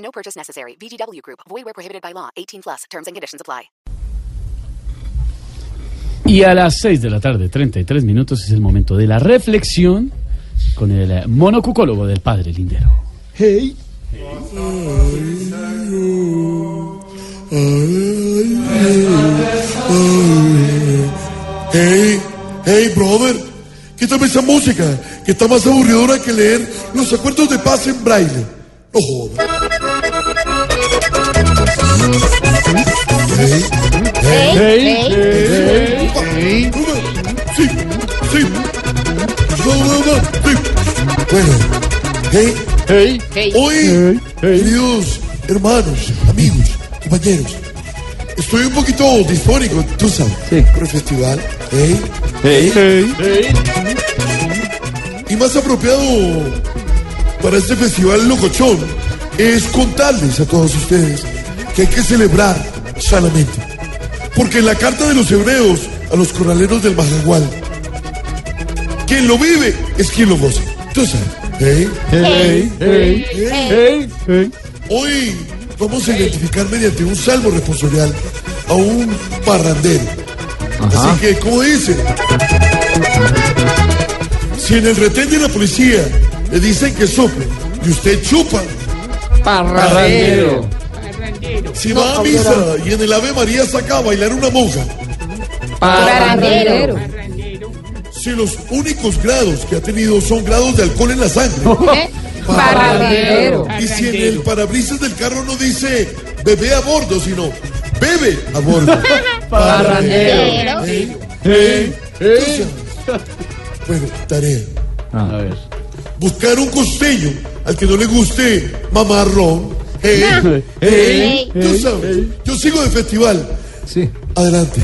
No purchase necessary. VGW Group. Void where prohibited by law. 18 plus. Terms and conditions apply. Y a las 6 de la tarde, 33 minutos, es el momento de la reflexión con el eh, monocucólogo del padre Lindero. Hey. Hey, hey, brother, quítame esa música que está más aburridora que leer los acuerdos de paz en braille. No jodas. No, no, no, sí. Bueno, hey, Hey, Hoy, queridos hermanos, amigos, compañeros, estoy un poquito disfónico, tú sabes, por el festival. ¿eh? hey, Y más apropiado para este festival locochón es contarles a todos ustedes que hay que celebrar sanamente. Porque en la carta de los hebreos a los corraleros del Majagual, quien lo vive es quien lo goza. Tú sabes. ¿eh? hey, hey, hey, hey. Hoy vamos a identificar mediante un salmo responsorial a un parrandero. Así que, como dice, si en el retén de la policía le dicen que sople y usted chupa, Parrandero. si va a misa y en el Ave María saca a bailar una monja, Parrandero. Si los únicos grados que ha tenido son grados de alcohol en la sangre, Parrandero. y si en el parabrisas del carro no dice bebé a bordo, sino bebe a bordo. Parrandero. ¿Eh? ¿Eh? Entonces, Bueno, tarea. A ver. Buscar un costeño al que no le guste mamarrón. ¿Eh? ¿Eh? Tú sabes. Yo sigo de festival. Sí. Adelante.